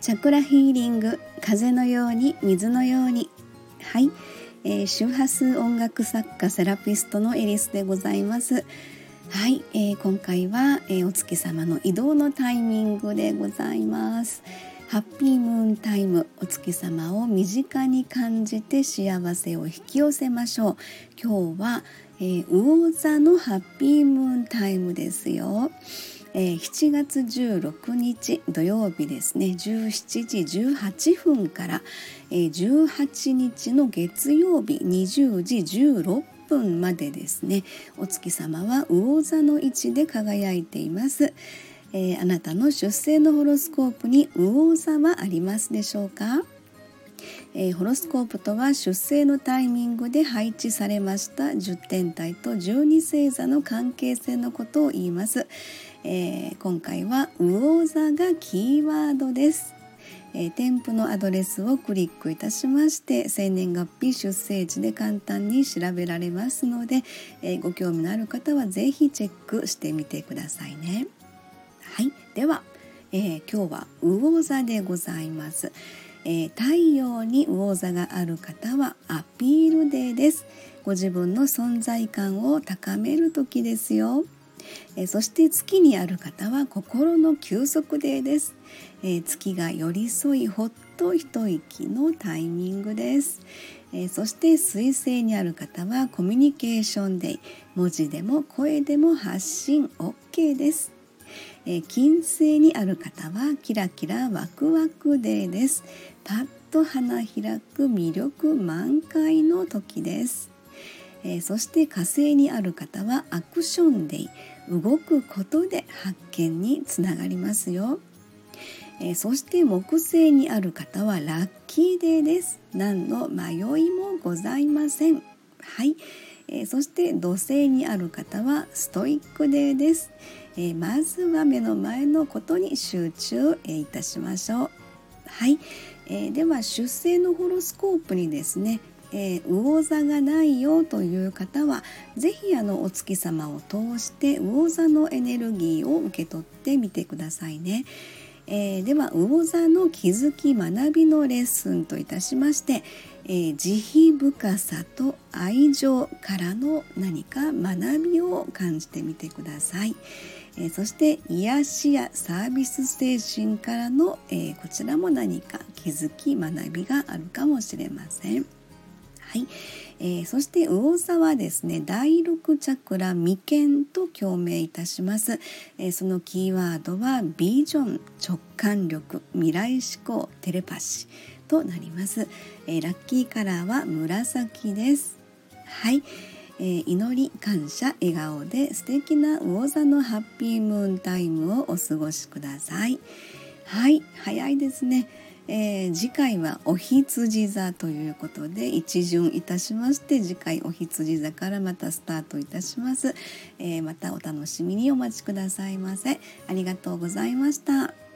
チャクラヒーリング風のように水のように。はい、えー、周波数音楽作家セラピストのエリスでございます。はい、えー、今回は、えー、お月様の移動のタイミングでございます。ハッピームーンタイムお月様を身近に感じて幸せを引き寄せましょう。今日は、えー、魚座のハッピームーンタイムですよ。えー、7月16日土曜日ですね。17時18分から、えー、18日の月曜日20時16分までですね。お月様は魚座の位置で輝いています、えー、あなたの出生のホロスコープに魚座はありますでしょうか？えー、ホロスコープとは出生のタイミングで配置されました10天体と12星座の関係性のことを言います、えー、今回は魚座がキーワードです、えー、添付のアドレスをクリックいたしまして生年月日出生地で簡単に調べられますので、えー、ご興味のある方は是非チェックしてみてくださいね。はい。では、え今日は魚座でございます。えー、太陽に魚座がある方はアピールデーです。ご自分の存在感を高める時ですよ。えー、そして月にある方は心の休息デーです、えー、月が寄り添いほっと一息のタイミングです、えー、そして水星にある方はコミュニケーションデー文字でも声でも発信 OK です。え金星にある方はキラキラワクワクデーです。パッと花開く魅力満開の時です、えー、そして火星にある方はアクションデイ。動くことで発見につながりますよ、えー、そして木星にある方はラッキーデーです。何の迷いもございません。はい、えー、そして土星にある方はストイックデーです、え、まずは目の前のことに集中、えいたしましょう。はい、えー、では出生のホロスコープにですね、えー、魚座がないよという方は是非あのお月様を通して魚座のエネルギーを受け取ってみてくださいね。えー、では魚座の気づき学びのレッスンといたしまして、えー、慈悲深さと愛情からの何か学びを感じてみてください。えそして癒しやサービス精神からの、えこちらも何か気づき学びがあるかもしれません。はい、えー、そして魚座はですね第六チャクラ眉間と共鳴いたします、えー、そのキーワードはビジョン直感力未来志向テレパシーとなります、えー、ラッキーカラーは紫です。はい、えー、祈り感謝笑顔で素敵な魚座のハッピームーンタイムをお過ごしください。はい。早いですね。えー、次回はお羊座ということで一巡いたしまして次回お羊座からまたスタートいたします、えー、またお楽しみにお待ちくださいませ。ありがとうございました。